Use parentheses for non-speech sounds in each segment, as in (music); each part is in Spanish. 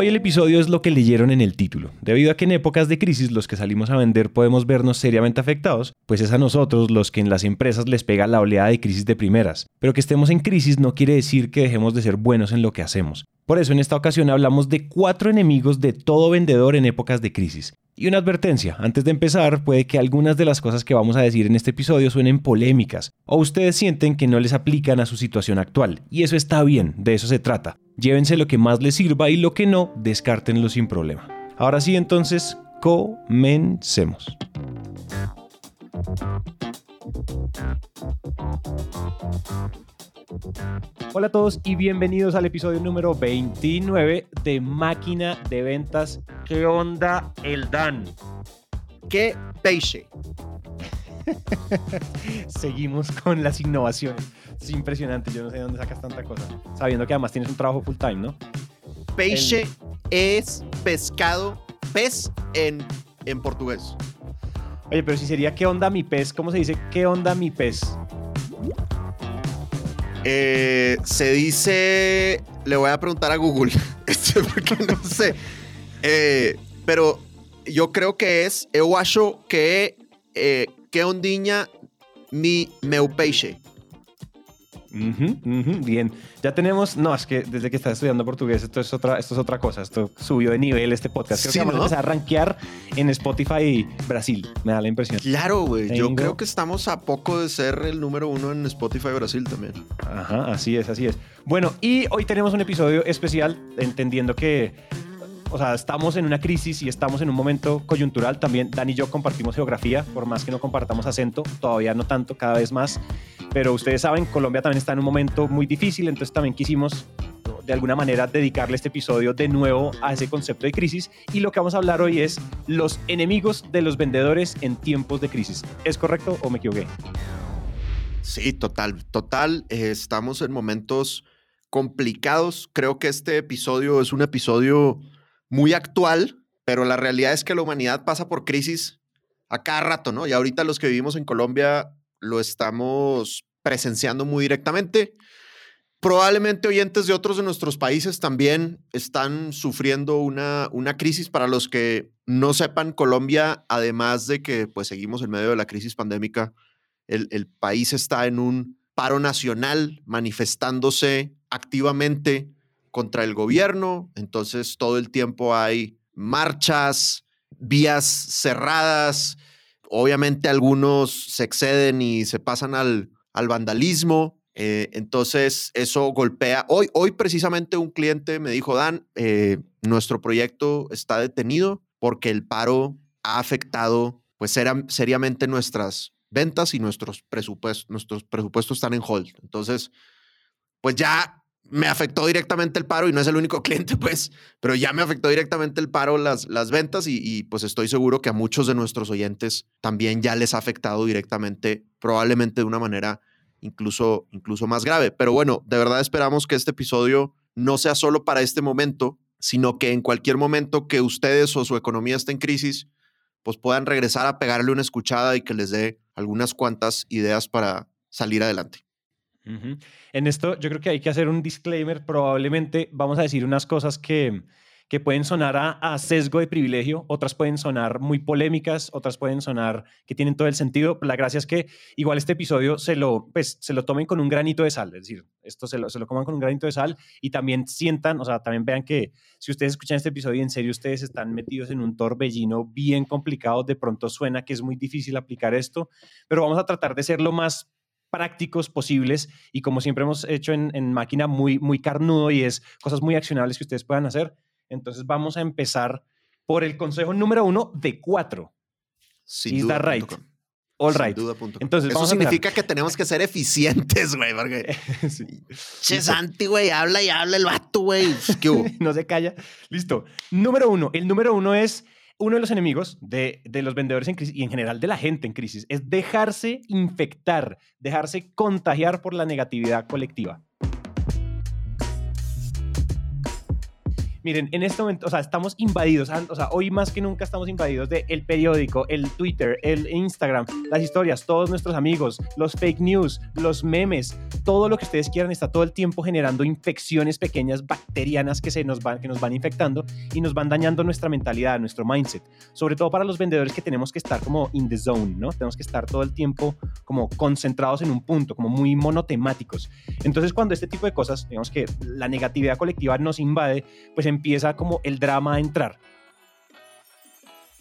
Hoy el episodio es lo que leyeron en el título. Debido a que en épocas de crisis los que salimos a vender podemos vernos seriamente afectados, pues es a nosotros los que en las empresas les pega la oleada de crisis de primeras. Pero que estemos en crisis no quiere decir que dejemos de ser buenos en lo que hacemos. Por eso en esta ocasión hablamos de cuatro enemigos de todo vendedor en épocas de crisis. Y una advertencia, antes de empezar, puede que algunas de las cosas que vamos a decir en este episodio suenen polémicas, o ustedes sienten que no les aplican a su situación actual, y eso está bien, de eso se trata. Llévense lo que más les sirva y lo que no, descártenlo sin problema. Ahora sí, entonces, comencemos. Hola a todos y bienvenidos al episodio número 29 de Máquina de Ventas. ¿Qué onda el Dan? ¿Qué peixe? (laughs) Seguimos con las innovaciones. Es impresionante, yo no sé de dónde sacas tanta cosa. Sabiendo que además tienes un trabajo full time, ¿no? Peixe es pescado, pez en, en portugués. Oye, pero si sería ¿qué onda mi pez? ¿Cómo se dice qué onda mi pez? Eh, se dice, le voy a preguntar a Google, (laughs) porque no sé. Eh, pero yo creo que es, eu acho que eh, que ondiña mi meu. Bien, ya tenemos, no, es que desde que estás estudiando portugués esto es otra, esto es otra cosa, esto subió de nivel este podcast. Creo Sí, que vamos ¿no? a empezar a rankear en Spotify Brasil, me da la impresión. Claro, güey. Yo creo que estamos a poco de ser el número uno en Spotify Brasil también. Ajá, así es, así es. Bueno, y hoy tenemos un episodio especial, entendiendo que, o sea, estamos en una crisis y estamos en un momento coyuntural. También Dan y yo compartimos geografía, por más que no compartamos acento, todavía no tanto, cada vez más. Pero ustedes saben, Colombia también está en un momento muy difícil, entonces también quisimos de alguna manera dedicarle este episodio de nuevo a ese concepto de crisis y lo que vamos a hablar hoy es los enemigos de los vendedores en tiempos de crisis. ¿Es correcto o me equivoqué? Sí, total, total. eh, estamos en momentos complicados. Creo que este episodio es un episodio muy actual, pero la realidad es que la humanidad pasa por crisis a cada rato, ¿no? Y ahorita los que vivimos en Colombia lo estamos presenciando muy directamente. Probablemente oyentes de otros de nuestros países también están sufriendo una, una crisis. Para los que no sepan, Colombia, además de que pues seguimos en medio de la crisis pandémica, el, el país está en un paro nacional manifestándose activamente contra el gobierno. Entonces todo el tiempo hay marchas, vías cerradas. Obviamente algunos se exceden y se pasan al, al vandalismo. Eh, entonces eso golpea. Hoy, hoy precisamente un cliente me dijo, Dan, eh, nuestro proyecto está detenido porque el paro ha afectado pues sera- seriamente nuestras ventas y nuestros presupuestos, nuestros presupuestos están en hold. Entonces, pues ya me afectó directamente el paro y no es el único (laughs) cliente, pues, pero ya me afectó directamente el paro las, las ventas y, pues estoy seguro que a muchos de nuestros oyentes también ya les ha afectado directamente, probablemente de una manera incluso, incluso más grave. Pero bueno, de verdad esperamos que este episodio no sea solo para este momento, sino que en cualquier momento que ustedes o su economía esté en crisis, pues puedan regresar a pegarle una escuchada y que les dé algunas cuantas ideas para salir adelante. En esto yo creo que hay que hacer un disclaimer. Probablemente vamos a decir unas cosas que, que pueden sonar a, a sesgo de privilegio, otras pueden sonar muy polémicas, otras pueden sonar que tienen todo el sentido. La gracia es que igual este episodio se lo, pues, se lo tomen con un granito de sal, es decir, esto se lo, se lo coman con un granito de sal y también sientan, o sea, también vean que si ustedes escuchan este episodio y en serio ustedes están metidos en un torbellino bien complicado, de pronto suena que es muy difícil aplicar esto, pero vamos a tratar de ser lo más prácticos posibles y como siempre hemos hecho en, en máquina muy, muy carnudo y es cosas muy accionables que ustedes puedan hacer. Entonces vamos a empezar por el consejo número uno de cuatro. Sin duda right? All Sin right. duda. Entonces, Eso significa que tenemos que ser eficientes, güey, porque... (laughs) Sí. Che, Santi, güey, habla y habla el vato, güey. (laughs) No se calla. Listo. Número uno. El número uno es uno de los enemigos de, los vendedores en crisis y en general de la gente en crisis es dejarse infectar, dejarse contagiar por la negatividad colectiva. Miren, en este momento, o sea, estamos invadidos, o sea, hoy más que nunca estamos invadidos de el periódico, el Twitter, el Instagram, las historias, todos nuestros amigos, los fake news, los memes, todo lo que ustedes quieran está todo el tiempo generando infecciones pequeñas bacterianas que se nos van que nos van infectando y nos van dañando nuestra mentalidad, nuestro mindset. Sobre todo para los vendedores que tenemos que estar como in the zone, ¿no? Tenemos que estar todo el tiempo como concentrados en un punto, como muy monotemáticos. Entonces, cuando este tipo de cosas, digamos que la negatividad colectiva nos invade, pues en empieza como el drama a entrar.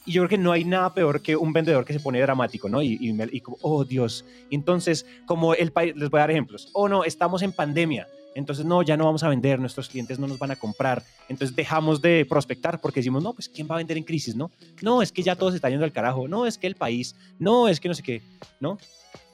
Y yo creo que no hay nada peor que un vendedor que se pone dramático, ¿no? Y, y, como, oh Dios. Y entonces, como el país, les voy a dar ejemplos. Oh no, estamos en pandemia. Entonces, no, ya no vamos a vender, nuestros clientes no nos van a comprar. Entonces, dejamos de prospectar porque decimos, no, pues, ¿quién va a vender en crisis, no? No, es que ya todo se está yendo al carajo. No, es que el país. No, es que no sé qué, ¿no?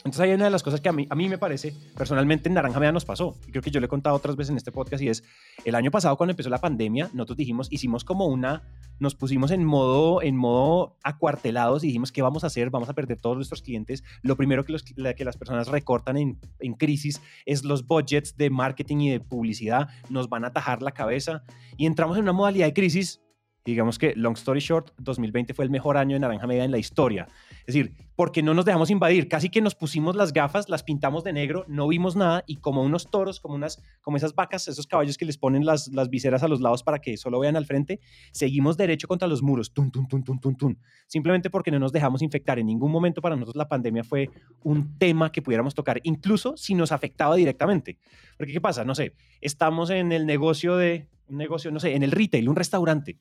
Entonces hay una de las cosas que a mí, a mí me parece, personalmente en Naranja Media nos pasó, y creo que yo le he contado otras veces en este podcast, y es, el año pasado cuando empezó la pandemia, nosotros dijimos, hicimos como una, nos pusimos en modo, en modo acuartelados y dijimos, ¿qué vamos a hacer? Vamos a perder todos nuestros clientes. Lo primero que, los, que las personas recortan en, en crisis es los budgets de marketing y de publicidad, nos van a atajar la cabeza, y entramos en una modalidad de crisis digamos que, long story short, 2020 fue el mejor año de Naranja Media en la historia. Es decir, porque no nos dejamos invadir, casi que nos pusimos las gafas, las pintamos de negro, no vimos nada y como unos toros, como, unas, como esas vacas, esos caballos que les ponen las, las viseras a los lados para que solo vean al frente, seguimos derecho contra los muros, tum, tum, tum, tum, tum, tum, simplemente porque no nos dejamos infectar. En ningún momento para nosotros la pandemia fue un tema que pudiéramos tocar, incluso si nos afectaba directamente. Porque, ¿qué pasa? No sé, estamos en el negocio de, un negocio, no sé, en el retail, un restaurante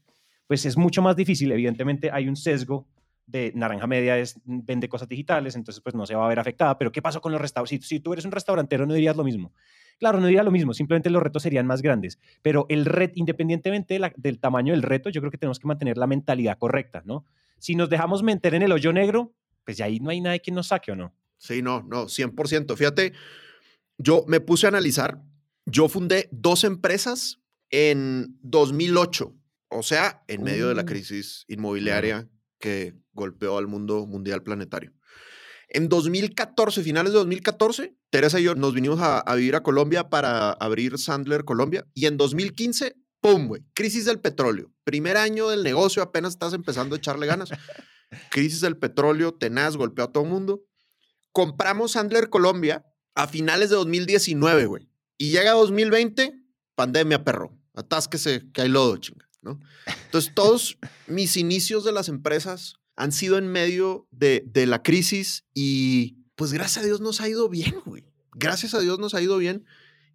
pues es mucho más difícil. Evidentemente hay un sesgo de Naranja Media es, vende cosas digitales, entonces pues no se va a ver afectada. Pero ¿qué pasó con los restaurantes? Si, tú eres un restaurantero no dirías lo mismo. Claro, no diría lo mismo, simplemente los retos serían más grandes. Pero el red, independientemente del tamaño del reto, yo creo que tenemos que mantener la mentalidad correcta, ¿no? Si nos dejamos meter en el hoyo negro, pues ya ahí no hay nadie que nos saque o no. Sí, no, no, 100%. Fíjate, yo me puse a analizar, yo fundé dos empresas en 2008 o sea, en medio de la mm. crisis inmobiliaria que golpeó al mundo mundial planetario. En 2014, finales de 2014, Teresa y yo nos vinimos a, vivir a Colombia para abrir Sandler Colombia. Y en 2015, ¡pum! güey! Crisis del petróleo. Primer año del negocio, apenas estás empezando a echarle ganas. crisis del petróleo, tenaz, golpeó a todo el mundo. Compramos Sandler Colombia a finales de 2019, güey. Y llega 2020, pandemia, perro. Atásquese, que hay lodo, chinga. Entonces, todos mis inicios de las empresas han sido en medio de, la crisis y pues gracias a Dios nos ha ido bien, güey. Gracias a Dios nos ha ido bien,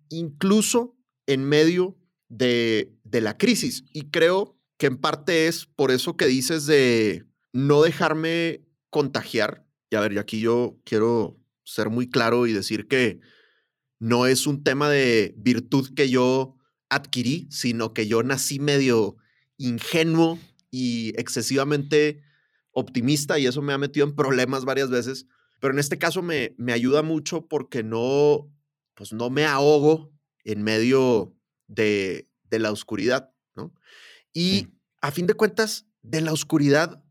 incluso en medio de, de la crisis. Y creo que en parte es por eso que dices de no dejarme contagiar. Y a ver, y aquí yo quiero ser muy claro y decir que no es un tema de virtud que yo adquirí, sino que yo nací medio ingenuo y excesivamente optimista y eso me ha metido en problemas varias veces. Pero en este caso me, me ayuda mucho porque no, pues no me ahogo en medio de, de la oscuridad, ¿no? Y a fin de cuentas, de la oscuridad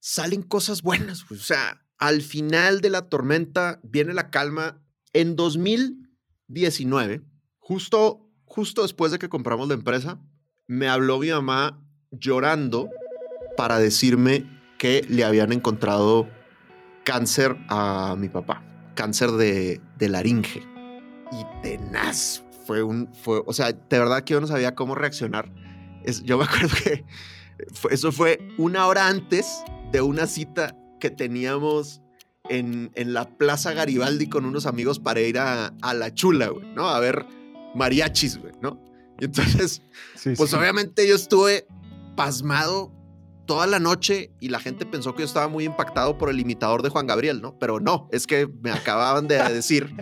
salen cosas buenas. Pues, o sea, al final de la tormenta viene la calma. En 2019, justo justo después de que compramos la empresa, me habló mi mamá llorando para decirme que le habían encontrado cáncer a mi papá, cáncer de, laringe. Y tenaz, fue un, fue, o sea, de verdad que yo no sabía cómo reaccionar. Es, yo me (laughs) acuerdo que eso fue una hora antes de una cita que teníamos en, en la Plaza Garibaldi con unos amigos para ir a, a La Chula, güey, ¿no? A ver mariachis, güey, ¿no? Y entonces, pues obviamente yo estuve pasmado toda la noche y la gente pensó que yo estaba muy impactado por el imitador de Juan Gabriel, ¿no? Pero no, es que me acababan de (laughs) decir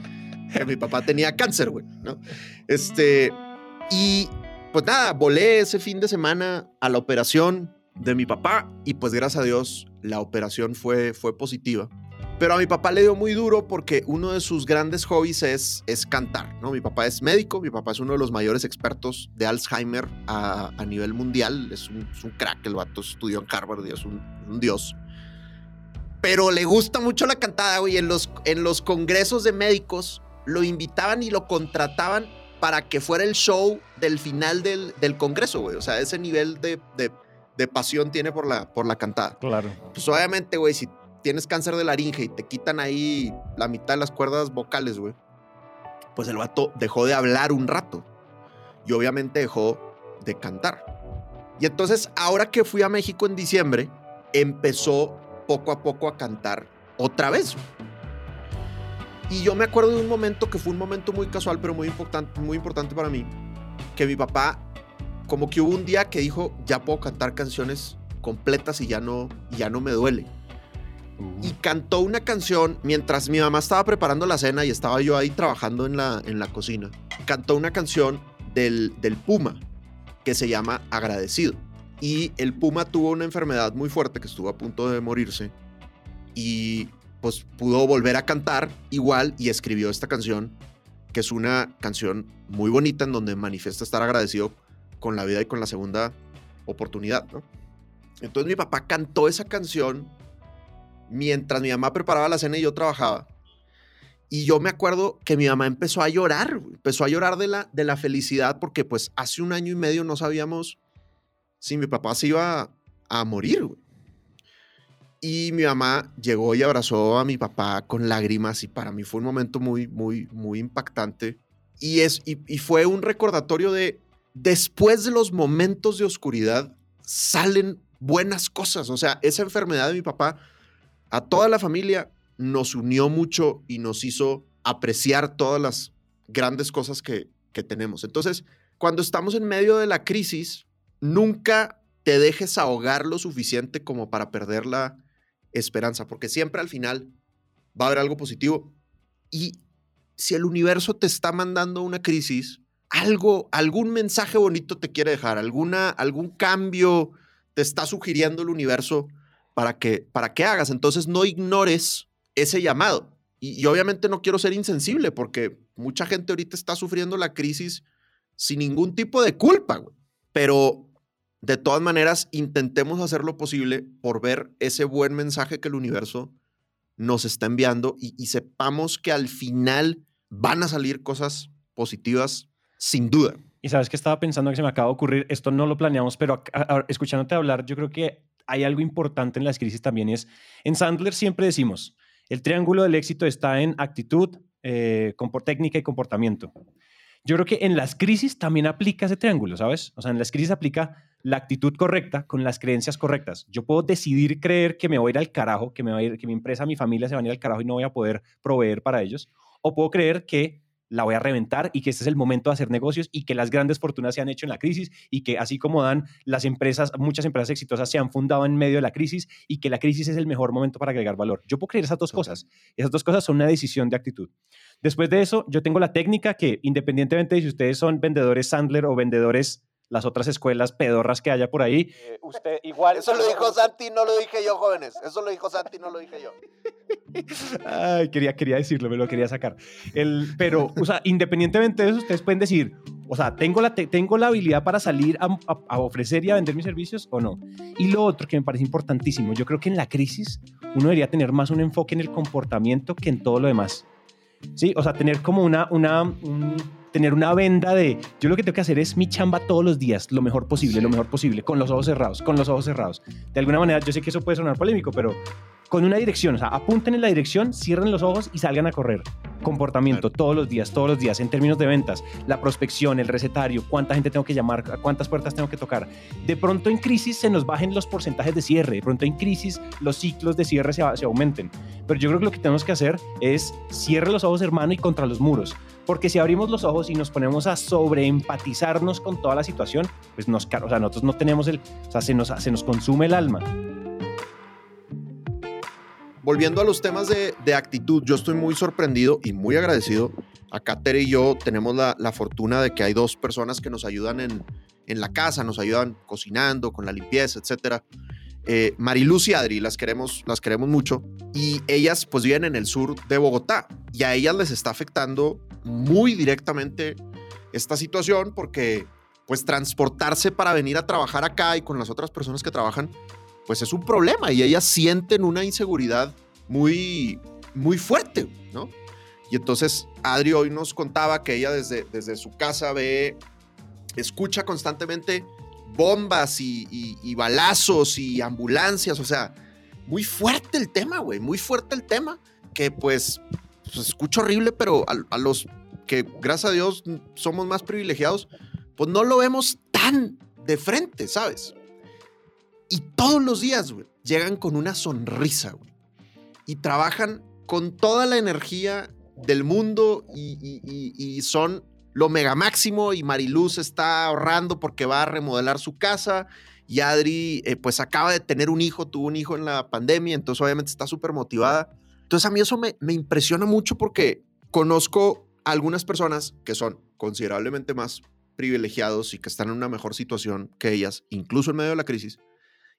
que mi papá tenía cáncer, güey, ¿no? Este, y pues nada, volé ese fin de semana a la operación de mi papá y pues gracias a Dios la operación fue, fue positiva. Pero a mi papá le dio muy duro porque uno de sus grandes hobbies es, es cantar, ¿no? Mi papá es médico, mi papá es uno de los mayores expertos de Alzheimer a, a nivel mundial, es un, es un, crack, el vato estudió en Harvard y es un, un dios. Pero le gusta mucho la cantada, güey, en los, en los congresos de médicos lo invitaban y lo contrataban para que fuera el show del final del, del congreso, güey. O sea, ese nivel de, de, de, pasión tiene por la, por la cantada. Claro. Pues obviamente, güey, si tienes cáncer de laringe y te quitan ahí la mitad de las cuerdas vocales, güey, pues el vato dejó de hablar un rato. Y obviamente dejó de cantar. Y entonces, ahora que fui a México en diciembre, empezó poco a poco a cantar otra vez. Y yo me acuerdo de un momento que fue un momento muy casual, pero muy importante, muy importante para mí, que mi papá, como que hubo un día que dijo, ya puedo cantar canciones completas y ya no, ya no me duele. Uh. Y cantó una canción mientras mi mamá estaba preparando la cena y estaba yo ahí trabajando en la, en la cocina. Cantó una canción del, del Puma que se llama Agradecido. Y el Puma tuvo una enfermedad muy fuerte que estuvo a punto de morirse. Y pues pudo volver a cantar igual y escribió esta canción, que es una canción muy bonita en donde manifiesta estar agradecido con la vida y con la segunda oportunidad. ¿no? Entonces mi papá cantó esa canción mientras mi mamá preparaba la cena y yo trabajaba. Y yo me acuerdo que mi mamá empezó a llorar, empezó a llorar de la, de la felicidad porque pues hace un año y medio no sabíamos si mi papá se iba a morir. Y mi mamá llegó y abrazó a mi papá con lágrimas y para mí fue un momento muy, muy, muy impactante. Y, es, y, y fue un recordatorio de, después de los momentos de oscuridad, salen buenas cosas. O sea, esa enfermedad de mi papá a toda la familia nos unió mucho y nos hizo apreciar todas las grandes cosas que, que tenemos. Entonces, cuando estamos en medio de la crisis, nunca te dejes ahogar lo suficiente como para perder la esperanza, porque siempre al final va a haber algo positivo. Y si el universo te está mandando una crisis, algo, algún mensaje bonito te quiere dejar, alguna, algún cambio te está sugiriendo el universo para que, para que hagas. Entonces no ignores ese llamado. Y, obviamente no quiero ser insensible porque mucha gente ahorita está sufriendo la crisis sin ningún tipo de culpa. Pero de todas maneras, intentemos hacer lo posible por ver ese buen mensaje que el universo nos está enviando y, sepamos que al final van a salir cosas positivas sin duda. Y sabes que estaba pensando que se me acaba de ocurrir, esto no lo planeamos, pero escuchándote hablar, yo creo que hay algo importante en las crisis también es, en Sandler siempre decimos, el triángulo del éxito está en actitud, eh, técnica y comportamiento. Yo creo que en las crisis también aplica ese triángulo, ¿sabes? O sea, en las crisis aplica la actitud correcta con las creencias correctas. Yo puedo decidir creer que me voy a ir al carajo, que, me va a ir, que mi empresa, mi familia se van a ir al carajo y no voy a poder proveer para ellos. O puedo creer que la voy a reventar y que este es el momento de hacer negocios y que las grandes fortunas se han hecho en la crisis y que así como dan las empresas, muchas empresas exitosas se han fundado en medio de la crisis y que la crisis es el mejor momento para agregar valor. Yo puedo creer esas dos cosas. Esas dos cosas son una decisión de actitud. Después de eso, yo tengo la técnica que independientemente de si ustedes son vendedores Sandler o vendedores las otras escuelas pedorras que haya por ahí. Eh, usted igual. Eso lo dijo Santi, no lo dije yo, jóvenes. Eso lo dijo Santi, no lo dije yo. (laughs) Ay, quería, quería decirlo, me lo quería sacar. El, pero, o sea, independientemente de eso, ustedes pueden decir, o sea, ¿tengo la, tengo la habilidad para salir a, a, a, ofrecer y a vender mis servicios o no? Y lo otro que me parece importantísimo, yo creo que en la crisis uno debería tener más un enfoque en el comportamiento que en todo lo demás. Sí, o sea, tener como una, una, un, tener una venda de yo lo que tengo que hacer es mi chamba todos los días, lo mejor posible, lo mejor posible, con los ojos cerrados, con los ojos cerrados. De alguna manera, yo sé que eso puede sonar polémico, pero con una dirección, o sea, apunten en la dirección, cierren los ojos y salgan a correr. Comportamiento todos los días, todos los días, en términos de ventas, la prospección, el recetario, cuánta gente tengo que llamar, cuántas puertas tengo que tocar. De pronto en crisis se nos bajen los porcentajes de cierre, de pronto en crisis los ciclos de cierre se, se aumenten. Pero yo creo que lo que tenemos que hacer es cierre los ojos, hermano, y contra los muros. Porque si abrimos los ojos y nos ponemos a sobreempatizarnos con toda la situación, pues nos, o sea, nosotros no tenemos el, o sea, se nos, consume el alma volviendo a los temas de, actitud, yo estoy muy sorprendido y muy agradecido. Acá Tere y yo tenemos la, fortuna de que hay dos personas que nos ayudan en, en, la casa, nos ayudan cocinando, con la limpieza, etc. eh, Mariluz y Adri, las queremos, las queremos mucho, y ellas pues viven en el sur de Bogotá, y a ellas les está afectando muy directamente esta situación porque pues transportarse para venir a trabajar acá y con las otras personas que trabajan, pues es un problema. Y ellas sienten una inseguridad muy, muy fuerte, ¿no? Y entonces Adri hoy nos contaba que ella desde, desde su casa ve, escucha constantemente bombas y, balazos y ambulancias, o sea, muy fuerte el tema, güey, muy fuerte el tema, que pues, escucho horrible, pero a, los que gracias a Dios somos más privilegiados, pues no lo vemos tan de frente, ¿sabes? Y todos los días, güey, llegan con una sonrisa, güey. Y trabajan con toda la energía del mundo y son lo mega máximo y Mariluz está ahorrando porque va a remodelar su casa y Adri eh, pues acaba de tener un hijo, tuvo un hijo en la pandemia, entonces obviamente está súper motivada. Entonces a mí eso me, me impresiona mucho porque conozco algunas personas que son considerablemente más privilegiados y que están en una mejor situación que ellas, incluso en medio de la crisis,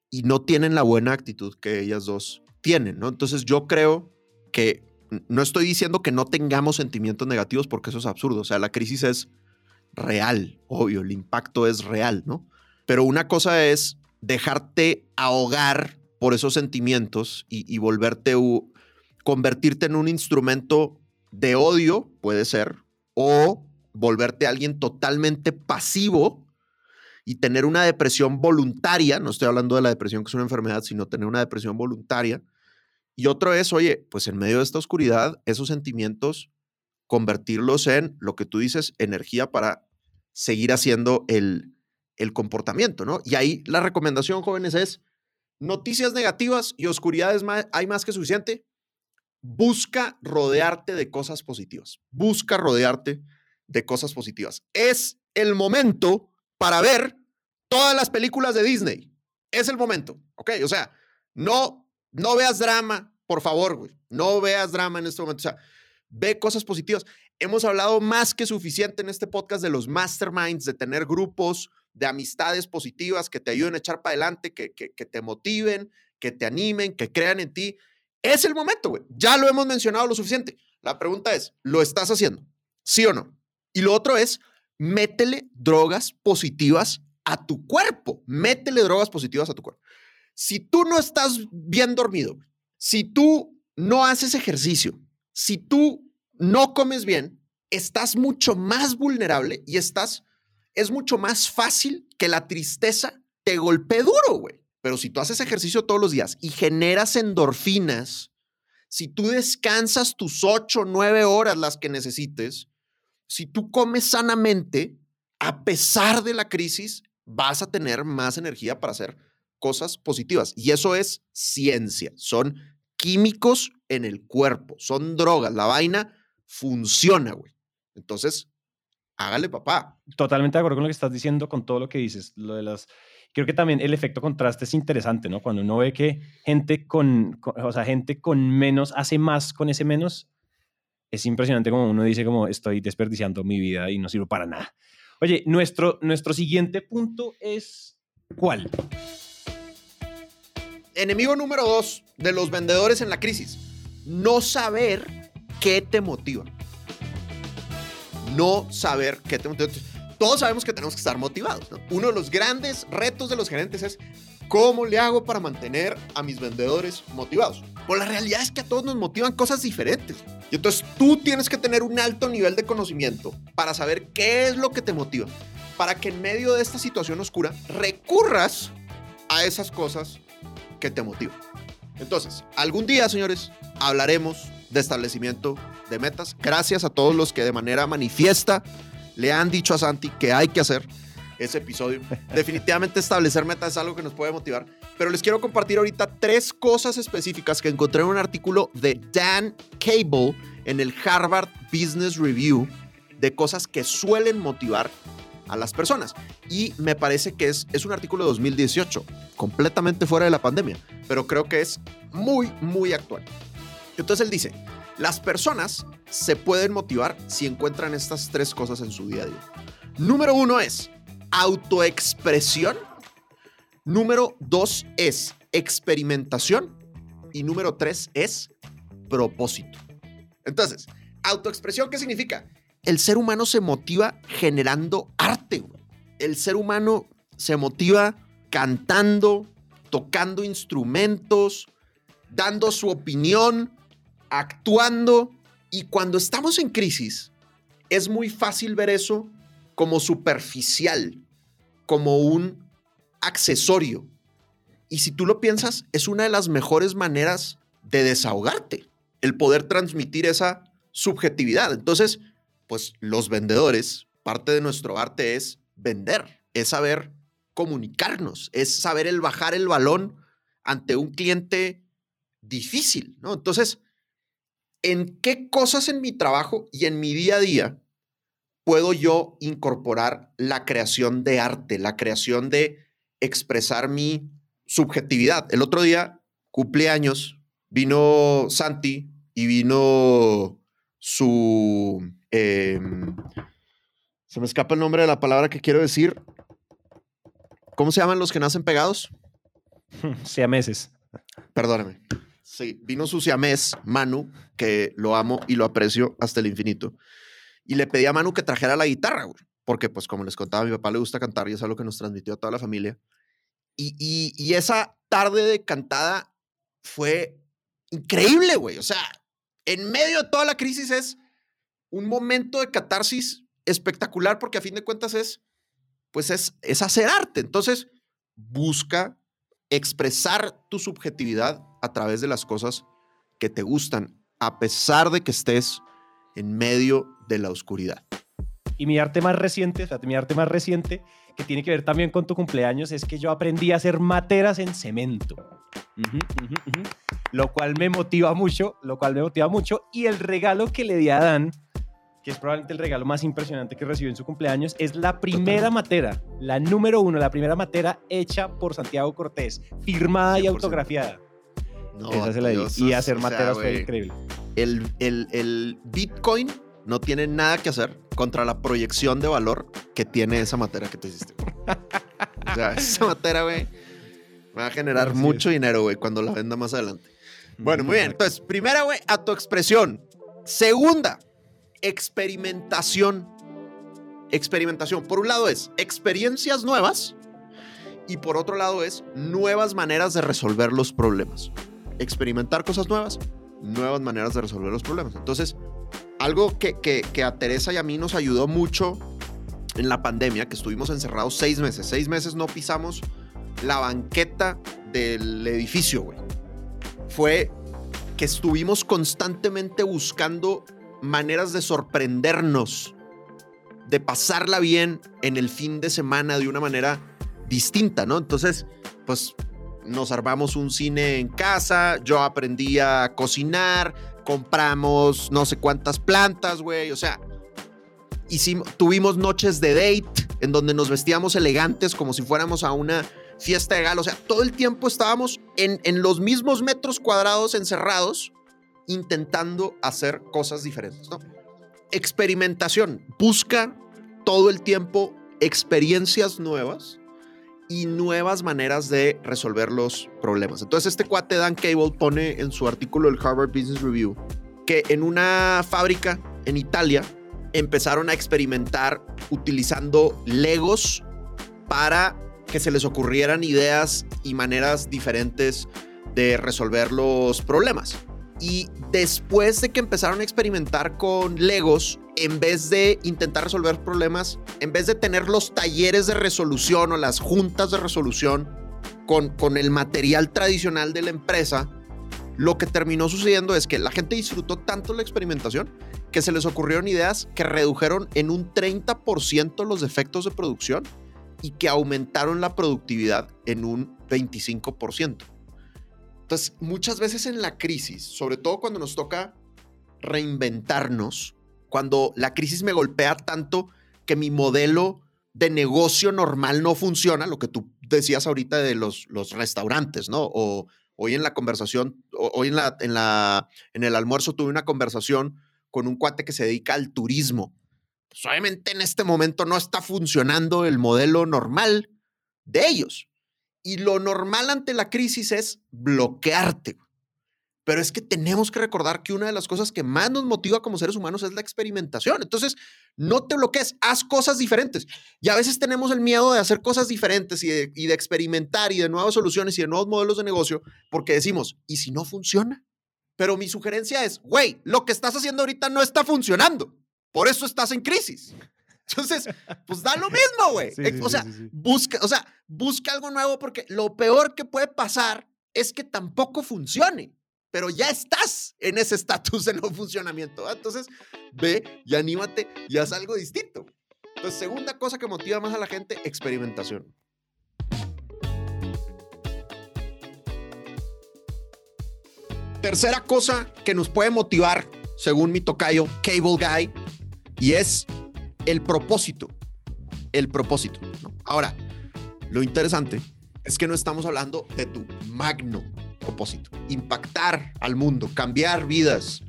y no tienen la buena actitud que ellas dos tienen, ¿no? Entonces yo creo que no estoy diciendo que no tengamos sentimientos negativos porque eso es absurdo. O sea, la crisis es real, obvio, el impacto es real, ¿no? Pero una cosa es dejarte ahogar por esos sentimientos y, volverte, convertirte en un instrumento de odio, puede ser, o volverte alguien totalmente pasivo y tener una depresión voluntaria, no estoy hablando de la depresión que es una enfermedad, sino tener una depresión voluntaria, y otro es, oye, pues en medio de esta oscuridad, esos sentimientos, convertirlos en lo que tú dices, energía para seguir haciendo el, el comportamiento, ¿no? Y ahí la recomendación, jóvenes, es noticias negativas y oscuridades hay más que suficiente. Busca rodearte de cosas positivas. Busca rodearte de cosas positivas. Es el momento para ver todas las películas de Disney. Es el momento, ¿ok? O sea, no no veas drama, por favor, güey. No veas drama en este momento. O sea, ve cosas positivas. Hemos hablado más que suficiente en este podcast de los masterminds, de tener grupos de amistades positivas que te ayuden a echar para adelante, que, que, que te motiven, que te animen, que crean en ti. Es el momento, güey. Ya lo hemos mencionado lo suficiente. La pregunta es, ¿lo estás haciendo? ¿Sí o no? Y lo otro es, métele drogas positivas a tu cuerpo. Métele drogas positivas a tu cuerpo. Si tú no estás bien dormido, si tú no haces ejercicio, si tú no comes bien, estás mucho más vulnerable y estás, es mucho más fácil que la tristeza te golpee duro, güey. Pero si tú haces ejercicio todos los días y generas endorfinas, si tú descansas tus ocho, nueve horas las que necesites, si tú comes sanamente, a pesar de la crisis, vas a tener más energía para hacer cosas positivas. Y eso es ciencia. Son químicos en el cuerpo, son drogas. La vaina funciona, güey. Entonces, hágale, papá. Totalmente de acuerdo con lo que estás diciendo, con todo lo que dices. Lo de las. Creo que también el efecto contraste es interesante, ¿no? Cuando uno ve que gente con, o sea, gente con menos hace más con ese menos, es impresionante como uno dice como estoy desperdiciando mi vida y no sirvo para nada. Oye, nuestro, nuestro siguiente punto es ¿cuál? Enemigo número dos de los vendedores en la crisis, no saber qué te motiva. No saber qué te motiva. Todos sabemos que tenemos que estar motivados. Uno de los grandes retos de los gerentes es cómo le hago para mantener a mis vendedores motivados. Pues la realidad es que a todos nos motivan cosas diferentes. Y entonces tú tienes que tener un alto nivel de conocimiento para saber qué es lo que te motiva. Para que en medio de esta situación oscura recurras a esas cosas que te motiva. Entonces, algún día, señores, hablaremos de establecimiento de metas. Gracias a todos los que de manera manifiesta le han dicho a Santi que hay que hacer ese episodio. Definitivamente establecer metas es algo que nos puede motivar, pero les quiero compartir ahorita tres cosas específicas que encontré en un artículo de Dan Cable en el Harvard Business Review de cosas que suelen motivar a las personas. Y me parece que es, es un artículo de 2018, completamente fuera de la pandemia, pero creo que es muy, muy actual. Entonces él dice, las personas se pueden motivar si encuentran estas tres cosas en su día a día. Número uno es autoexpresión. Número dos es experimentación y número tres es propósito. Entonces, autoexpresión, ¿qué significa? El ser humano se motiva generando arte. El ser humano se motiva cantando, tocando instrumentos, dando su opinión, actuando. Y cuando estamos en crisis, es muy fácil ver eso como superficial, como un accesorio. Y si tú lo piensas, es una de las mejores maneras de desahogarte, el poder transmitir esa subjetividad. Entonces, pues los vendedores, parte de nuestro arte es vender, es saber comunicarnos, es saber el bajar el balón ante un cliente difícil, ¿no? Entonces, ¿en qué cosas en mi trabajo y en mi día a día puedo yo incorporar la creación de arte, la creación de expresar mi subjetividad? El otro día, cumpleaños, vino Santi y vino su... Em, se me escapa el nombre de la palabra que quiero decir. ¿Cómo se llaman los que nacen pegados? (laughs) Siameses. Perdóname. Sí, vino su siamés, Manu, que lo amo y lo aprecio hasta el infinito. Y le pedí a Manu que trajera la guitarra, güey. Porque, pues, como les contaba, a mi papá le gusta cantar y es algo que nos transmitió a toda la familia. Y, y, y esa tarde de cantada fue increíble, güey. O sea, en medio de toda la crisis es un momento de catarsis espectacular porque a fin de cuentas es, pues es, es hacer arte. Entonces, busca expresar tu subjetividad a través de las cosas que te gustan, a pesar de que estés en medio de la oscuridad. Y mi arte más reciente, o sea, mi arte más reciente, que tiene que ver también con tu cumpleaños, es que yo aprendí a hacer materas en cemento. Lo cual me motiva mucho, lo cual me motiva mucho. Y el regalo que le di a Dan, que es probablemente el regalo más impresionante que recibió en su cumpleaños, es la primera matera, la número uno, la primera matera hecha por Santiago Cortés, firmada y autografiada. No, Esa se la di. Y hacer materas fue increíble. El, el, el Bitcoin no tiene nada que hacer contra la proyección de valor que tiene esa materia que te hiciste. o sea, (laughs) esa materia, güey, va a generar mucho dinero, güey, cuando la venda más adelante. Bueno, muy bien. Entonces, primera, güey, a tu expresión. Segunda, experimentación. Experimentación. Por un lado es experiencias nuevas y por otro lado es nuevas maneras de resolver los problemas. Experimentar cosas nuevas, nuevas maneras de resolver los problemas. Entonces, algo que, que, a Teresa y a mí nos ayudó mucho en la pandemia, que estuvimos encerrados seis meses. Seis meses no pisamos la banqueta del edificio, güey. Fue que estuvimos constantemente buscando maneras de sorprendernos, de pasarla bien en el fin de semana de una manera distinta, ¿no? Entonces, pues nos armamos un cine en casa, yo aprendí a cocinar, compramos no sé cuántas plantas, güey, o sea, hicimos, tuvimos noches de date en donde nos vestíamos elegantes como si fuéramos a una fiesta de gala, o sea, todo el tiempo estábamos en, en los mismos metros cuadrados encerrados intentando hacer cosas diferentes. Experimentación, busca todo el tiempo experiencias nuevas y nuevas maneras de resolver los problemas. Entonces este cuate Dan Cable pone en su artículo del Harvard Business Review que en una fábrica en Italia empezaron a experimentar utilizando legos para que se les ocurrieran ideas y maneras diferentes de resolver los problemas. Y después de que empezaron a experimentar con Legos, en vez de intentar resolver problemas, en vez de tener los talleres de resolución o las juntas de resolución con, con el material tradicional de la empresa, lo que terminó sucediendo es que la gente disfrutó tanto la experimentación que se les ocurrieron ideas que redujeron en un 30% los defectos de producción y que aumentaron la productividad en un 25%. Entonces, muchas veces en la crisis, sobre todo cuando nos toca reinventarnos, cuando la crisis me golpea tanto que mi modelo de negocio normal no funciona, lo que tú decías ahorita de los, los restaurantes, ¿no? O hoy en la conversación, hoy en, la, en, la, en el almuerzo tuve una conversación con un cuate que se dedica al turismo. Pues obviamente en este momento no está funcionando el modelo normal de ellos. Y lo normal ante la crisis es bloquearte. Pero es que tenemos que recordar que una de las cosas que más nos motiva como seres humanos es la experimentación. Entonces, no te bloquees, haz cosas diferentes. Y a veces tenemos el miedo de hacer cosas diferentes y de, y de experimentar y de nuevas soluciones y de nuevos modelos de negocio porque decimos, ¿y si no funciona? Pero mi sugerencia es, güey, lo que estás haciendo ahorita no está funcionando. Por eso estás en crisis. Entonces, pues da lo mismo, güey. o sea, busca, o sea, busca algo nuevo porque lo peor que puede pasar es que tampoco funcione pero ya estás en ese estatus de no funcionamiento. Entonces, ve y anímate y haz algo distinto. Entonces, segunda cosa que motiva más a la gente, experimentación. Tercera cosa que nos puede motivar, según mi tocayo, Cable Guy, y es el propósito. El propósito. Ahora, lo interesante es que no estamos hablando de tu magno propósito, impactar al mundo, cambiar vidas,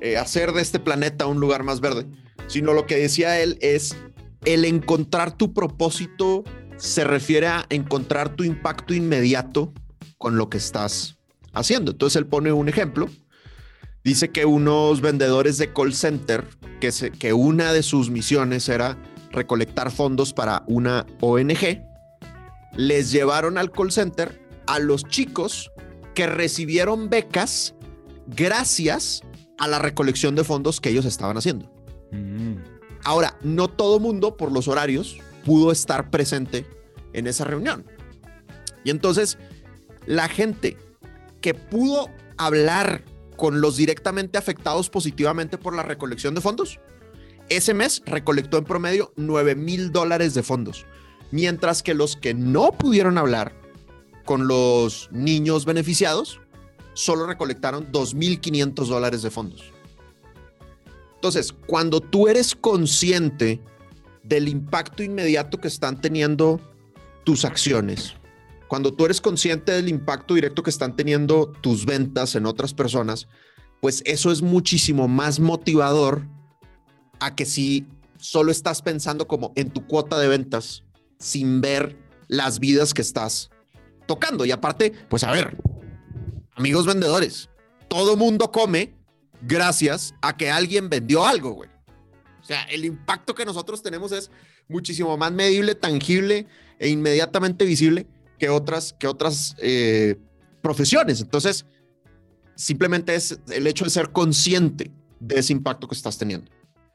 eh, hacer de este planeta un lugar más verde, sino lo que decía él es el encontrar tu propósito se refiere a encontrar tu impacto inmediato con lo que estás haciendo. Entonces él pone un ejemplo. Dice que unos vendedores de call center, que, que una de sus misiones era recolectar fondos para una ONG, les llevaron al call center a los chicos que recibieron becas gracias a la recolección de fondos que ellos estaban haciendo. Mm. Ahora, no todo mundo por los horarios pudo estar presente en esa reunión. Y entonces, la gente que pudo hablar con los directamente afectados positivamente por la recolección de fondos, ese mes recolectó en promedio 9 mil dólares de fondos. Mientras que los que no pudieron hablar con los niños beneficiados, solo recolectaron 2.500 dólares de fondos. Entonces, cuando tú eres consciente del impacto inmediato que están teniendo tus acciones, cuando tú eres consciente del impacto directo que están teniendo tus ventas en otras personas, pues eso es muchísimo más motivador a que si solo estás pensando como en tu cuota de ventas sin ver las vidas que estás tocando. Y aparte, pues a ver, amigos vendedores, todo mundo come gracias a que alguien vendió algo, güey. O sea, el impacto que nosotros tenemos es muchísimo más medible, tangible e inmediatamente visible que otras, que otras eh, profesiones. Entonces, simplemente es el hecho de ser consciente de ese impacto que estás teniendo.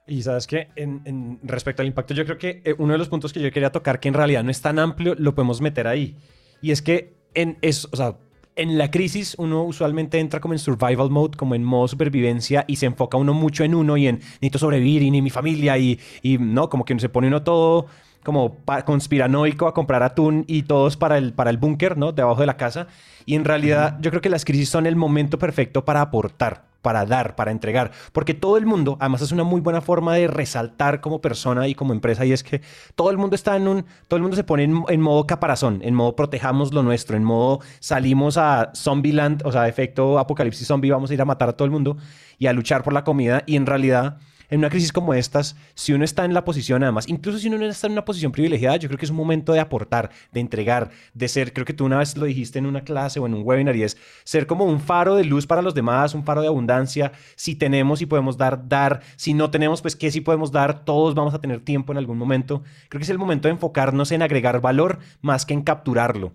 Y sabes que en, respecto al impacto, yo creo que eh, uno de los puntos que yo quería tocar, que en realidad no es tan amplio, lo podemos meter ahí. Y es que en, es, o sea, en la crisis uno usualmente entra como en survival mode, como en modo supervivencia y se enfoca uno mucho en uno y en necesito sobrevivir y ni mi familia y, y no, como que se pone uno todo como conspiranoico a comprar atún y todos para el, para el búnker, ¿no? Debajo de la casa. Y en realidad yo creo que las crisis son el momento perfecto para aportar para dar, para entregar, porque todo el mundo, además es una muy buena forma de resaltar como persona y como empresa, y es que todo el mundo está en un, todo el mundo se pone en, modo caparazón, en modo protejamos lo nuestro, en modo salimos a Zombieland, o sea, efecto apocalipsis zombie, vamos a ir a matar a todo el mundo y a luchar por la comida, y en realidad en una crisis como estas, si uno está en la posición, además, incluso si uno no está en una posición privilegiada, yo creo que es un momento de aportar, de entregar, de ser, creo que tú una vez lo dijiste en una clase o en un webinar, y es ser como un faro de luz para los demás, un faro de abundancia. Si tenemos y podemos dar, dar. Si no tenemos, pues qué si podemos dar. Todos vamos a tener tiempo en algún momento. Creo que es el momento de enfocarnos en agregar valor más que en capturarlo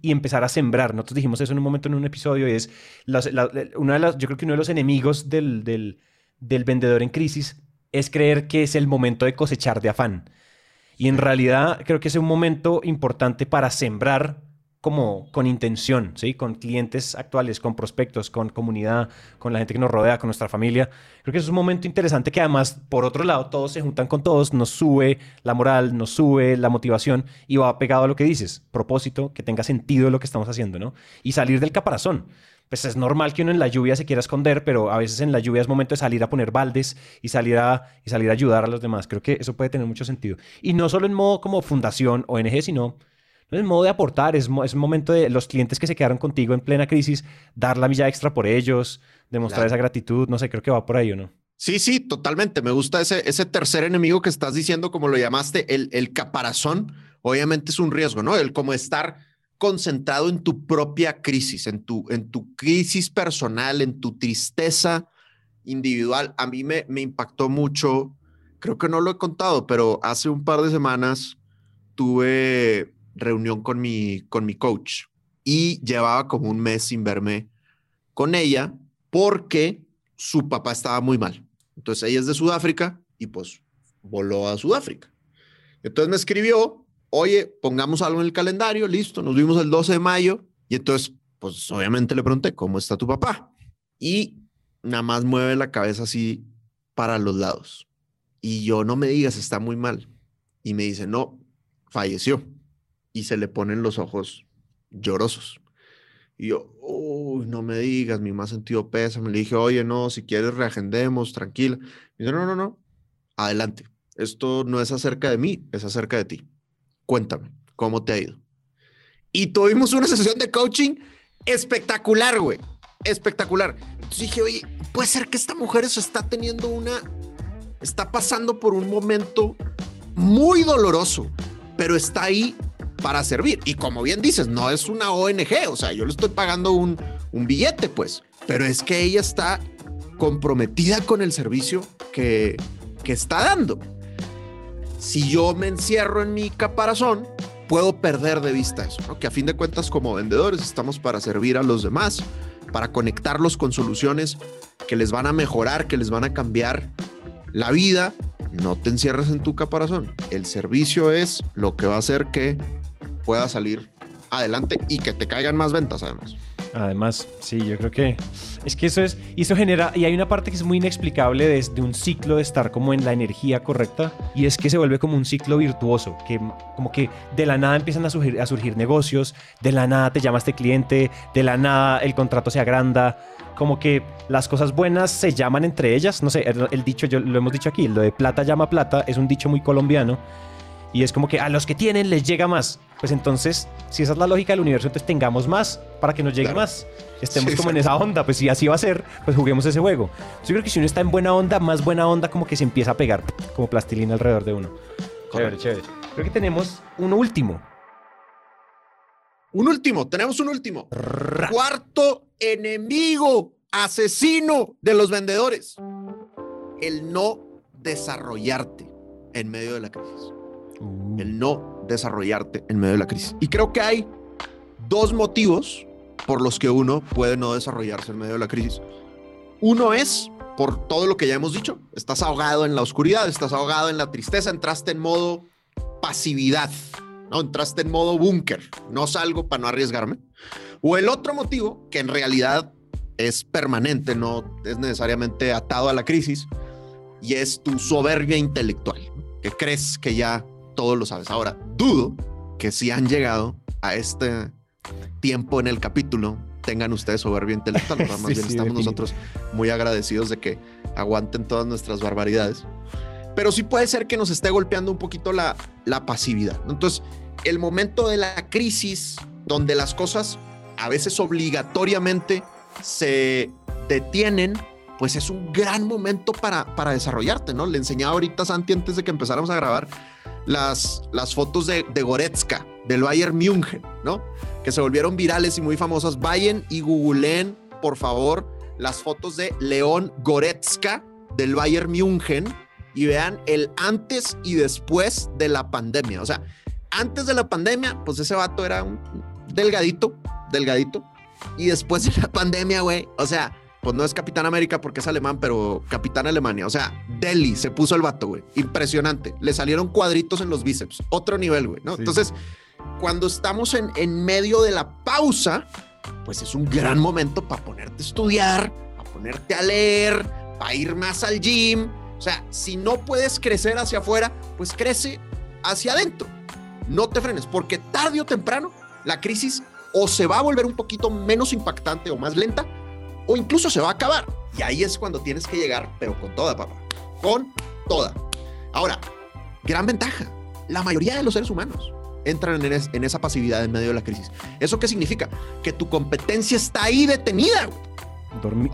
y empezar a sembrar. Nosotros dijimos eso en un momento en un episodio y es una de las, yo creo que uno de los enemigos del, del del vendedor en crisis es creer que es el momento de cosechar de afán. Y en realidad creo que es un momento importante para sembrar como con intención, ¿sí? Con clientes actuales, con prospectos, con comunidad, con la gente que nos rodea, con nuestra familia. Creo que es un momento interesante que además, por otro lado, todos se juntan con todos, nos sube la moral, nos sube la motivación y va pegado a lo que dices, propósito, que tenga sentido lo que estamos haciendo, ¿no? Y salir del caparazón pues es normal que uno en la lluvia se quiera esconder, pero a veces en la lluvia es momento de salir a poner baldes y salir a, y salir a ayudar a los demás. Creo que eso puede tener mucho sentido. Y no solo en modo como fundación, ONG, sino en modo de aportar. Es, es momento de los clientes que se quedaron contigo en plena crisis, dar la milla extra por ellos, demostrar esa gratitud. No sé, creo que va por ahí o no. Sí, sí, totalmente. Me gusta ese, ese tercer enemigo que estás diciendo, como lo llamaste, el, el caparazón. Obviamente es un riesgo, ¿no? El como estar concentrado en tu propia crisis, en tu, en tu crisis personal, en tu tristeza individual. A mí me, me impactó mucho, creo que no lo he contado, pero hace un par de semanas tuve reunión con mi, con mi coach y llevaba como un mes sin verme con ella porque su papá estaba muy mal. Entonces ella es de Sudáfrica y pues voló a Sudáfrica. Entonces me escribió oye, pongamos algo en el calendario, listo, nos vimos el 12 de mayo y entonces, pues obviamente le pregunté, ¿cómo está tu papá? Y nada más mueve la cabeza así para los lados. Y yo, no me digas, está muy mal. Y me dice, no, falleció. Y se le ponen los ojos llorosos. Y yo, uy, no me digas, mi más sentido pesa. Me le dije, oye, no, si quieres reagendemos, tranquila. Y dice, no, no, no, adelante. Esto no es acerca de mí, es acerca de ti. Cuéntame, ¿cómo te ha ido? Y tuvimos una sesión de coaching espectacular, güey. Espectacular. Entonces dije, oye, puede ser que esta mujer eso está teniendo una, está pasando por un momento muy doloroso, pero está ahí para servir. Y como bien dices, no es una ONG, o sea, yo le estoy pagando un, billete, pues, pero es que ella está comprometida con el servicio que está dando si yo me encierro en mi caparazón, puedo perder de vista eso, que a fin de cuentas como vendedores estamos para servir a los demás, para conectarlos con soluciones que les van a mejorar, que les van a cambiar la vida. No te encierres en tu caparazón. El servicio es lo que va a hacer que pueda salir adelante y que te caigan más ventas además. Además, sí, yo creo que es que eso es, y eso genera, y hay una parte que es muy inexplicable de, un ciclo de estar como en la energía correcta, y es que se vuelve como un ciclo virtuoso, que como que de la nada empiezan a surgir, a surgir negocios, de la nada te llama este cliente, de la nada el contrato se agranda, como que las cosas buenas se llaman entre ellas, no sé, el, dicho, yo lo hemos dicho aquí, lo de plata llama plata, es un dicho muy colombiano, y es como que a los que tienen les llega más. Pues entonces, si esa es la lógica del universo, entonces tengamos más para que nos llegue más. Estemos como en esa onda, pues si así va a ser, pues juguemos ese juego. Yo creo que si uno está en buena onda, más buena onda como que se empieza a pegar como plastilina alrededor de uno. Chévere, chévere. Creo que tenemos un último. Un último, tenemos un último. Cuarto enemigo, asesino de los vendedores. El no desarrollarte en medio de la crisis. Uh. El no desarrollarte en medio de la crisis. Y creo que hay dos motivos por los que uno puede no desarrollarse en medio de la crisis. Uno es por todo lo que ya hemos dicho. Estás ahogado en la oscuridad, estás ahogado en la tristeza, entraste en modo pasividad, ¿no? Entraste en modo búnker, no salgo para no arriesgarme. O el otro motivo, que en realidad es permanente, no es necesariamente atado a la crisis, y es tu soberbia intelectual, que crees que ya todo lo sabes. Ahora, dudo que si han llegado a este tiempo en el capítulo tengan ustedes soberbia intelectual. (laughs) Más bien estamos nosotros muy agradecidos de que aguanten todas nuestras barbaridades. Pero sí puede ser que nos esté golpeando un poquito la, la pasividad. Entonces, el momento de la crisis, donde las cosas a veces obligatoriamente se detienen, pues es un gran momento para, para desarrollarte, ¿no? Le enseñaba ahorita a Santi antes de que empezáramos a grabar las, las fotos de, de Goretzka, del Bayern München, ¿no? Que se volvieron virales y muy famosas. Vayan y googleen, por favor, las fotos de León Goretzka del Bayern München y vean el antes y después de la pandemia. O sea, antes de la pandemia, pues ese vato era un delgadito, delgadito. Y después de la (laughs) pandemia, güey, o sea, pues no es Capitán América porque es alemán, pero Capitán Alemania. O sea, Delhi se puso el vato, güey. Impresionante. Le salieron cuadritos en los bíceps. Otro nivel, güey, ¿no? Entonces, cuando estamos en, en medio de la pausa, pues es un gran momento para ponerte a estudiar, para ponerte a leer, para ir más al gym. O sea, si no puedes crecer hacia afuera, pues crece hacia adentro. No te frenes, porque tarde o temprano la crisis o se va a volver un poquito menos impactante o más lenta, o incluso se va a acabar. Y ahí es cuando tienes que llegar, pero con toda, papá. Con toda. Ahora, gran ventaja. La mayoría de los seres humanos entran en, esa pasividad en medio de la crisis. ¿Eso qué significa? Que tu competencia está ahí detenida.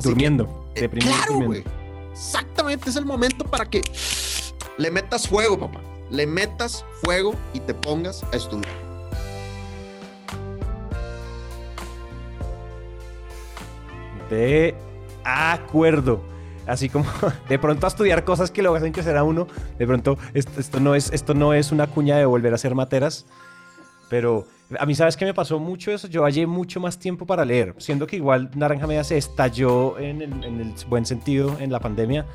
durmiendo. Eh, claro, güey. Exactamente, es el momento para que le metas fuego, papá. Le metas fuego y te pongas a estudiar. De acuerdo. Así como (laughs) de pronto a estudiar cosas que lo hacen crecer a uno. De pronto, esto, esto, no es, esto no es una cuña de volver a hacer materas. Pero a mí, ¿sabes qué me pasó mucho eso? Yo hallé mucho más tiempo para leer. Siendo que igual Naranja Media se estalló en el, en el buen sentido en la pandemia.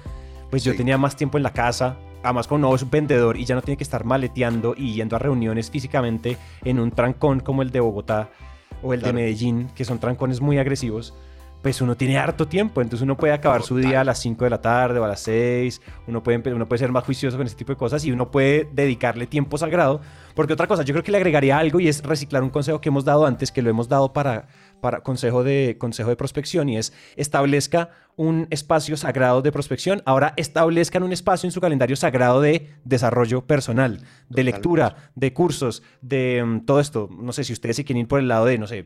Pues yo Sí. tenía más tiempo en la casa. Además, con no es un vendedor y ya no tiene que estar maleteando y yendo a reuniones físicamente en un trancón como el de Bogotá o el Claro. de Medellín, que son trancones muy agresivos pues uno tiene harto tiempo, entonces uno puede acabar su día a las 5 de la tarde o a las 6, uno puede, uno puede ser más juicioso con ese tipo de cosas y uno puede dedicarle tiempo sagrado, porque otra cosa, yo creo que le agregaría algo y es reciclar un consejo que hemos dado antes, que lo hemos dado para, para consejo, de, consejo de prospección y es establezca un espacio sagrado de prospección, ahora establezcan un espacio en su calendario sagrado de desarrollo personal, de lectura, de cursos, de mm, todo esto, no sé si ustedes se quieren ir por el lado de, no sé,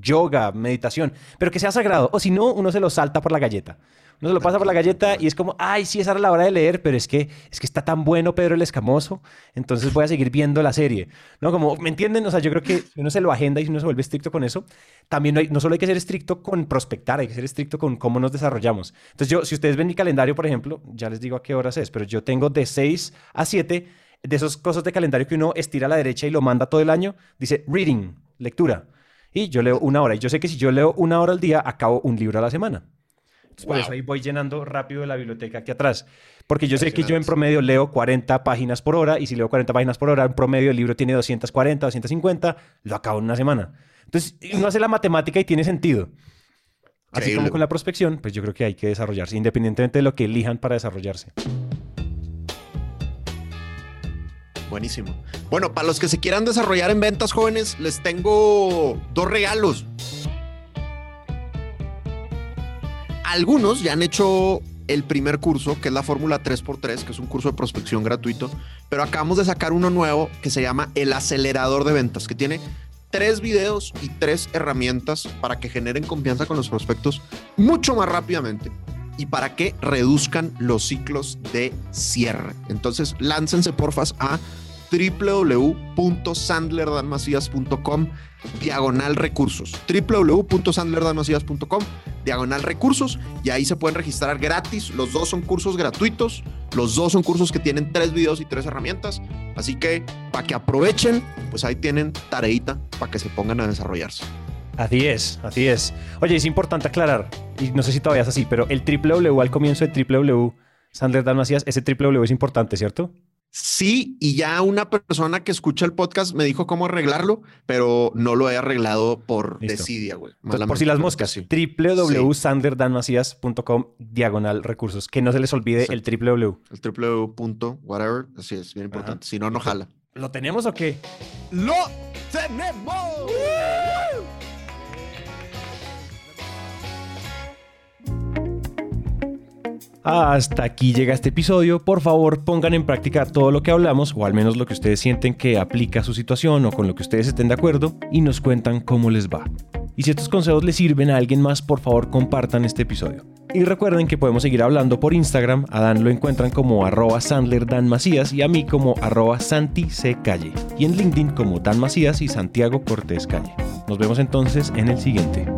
yoga, meditación, pero que sea sagrado. O si no, uno se lo salta por la galleta. Uno se lo pasa por la galleta y es como, ay, sí, esa era la hora de leer, pero es que, es que está tan bueno Pedro el Escamoso, entonces voy a seguir viendo la serie. ¿No? Como, ¿me entienden? O sea, yo creo que si uno se lo agenda y si uno se vuelve estricto con eso, también no, hay, no solo hay que ser estricto con prospectar, hay que ser estricto con cómo nos desarrollamos. Entonces yo, si ustedes ven mi calendario, por ejemplo, ya les digo a qué horas es, pero yo tengo de 6 a 7 de esos cosas de calendario que uno estira a la derecha y lo manda todo el año, dice reading, lectura. Y yo leo una hora. Y yo sé que si yo leo una hora al día, acabo un libro a la semana. Entonces, Por Wow. eso ahí voy llenando rápido la biblioteca aquí atrás. Porque yo sé que yo en promedio leo 40 páginas por hora y si leo 40 páginas por hora, en promedio el libro tiene 240, 250, lo acabo en una semana. Entonces, uno hace la matemática y tiene sentido. Así Increíble. como con la prospección, pues yo creo que hay que desarrollarse, independientemente de lo que elijan para desarrollarse. Buenísimo. Bueno, para los que se quieran desarrollar en ventas jóvenes, les tengo dos regalos. Algunos ya han hecho el primer curso, que es la fórmula 3x3, que es un curso de prospección gratuito, pero acabamos de sacar uno nuevo que se llama el acelerador de ventas, que tiene tres videos y tres herramientas para que generen confianza con los prospectos mucho más rápidamente y para que reduzcan los ciclos de cierre. Entonces, láncense porfas a www.sandlerdanmacías.com diagonal recursos. www.sandlerdanmacías.com diagonal recursos y ahí se pueden registrar gratis. Los dos son cursos gratuitos. Los dos son cursos que tienen tres videos y tres herramientas. Así que para que aprovechen pues ahí tienen tareita para que se pongan a desarrollarse Así es, así es. Oye, es importante aclarar, y no sé si todavía es así, pero el www al comienzo de www, Sandler Dan Macías, ese www es importante, ¿cierto? Sí, y ya una persona que escucha el podcast me dijo cómo arreglarlo, pero no lo he arreglado por Listo. desidia, güey. Por si las moscas, Sí. www.sanderdanmacías.com diagonal recursos. Que no se les olvide el www. El www. whatever, así es, bien importante. Si no, no jala. ¿Lo tenemos o qué? ¡Lo tenemos! Hasta aquí llega este episodio. Por favor, pongan en práctica todo lo que hablamos, o al menos lo que ustedes sienten que aplica a su situación o con lo que ustedes estén de acuerdo, y nos cuentan cómo les va. Y si estos consejos les sirven a alguien más, por favor compartan este episodio. Y recuerden que podemos seguir hablando por Instagram. A Dan lo encuentran como arroba Sandler Dan Macías y a mí como arroba Santi. Y en LinkedIn como Dan Macías y Santiago Cortés Calle. Nos vemos entonces en el siguiente.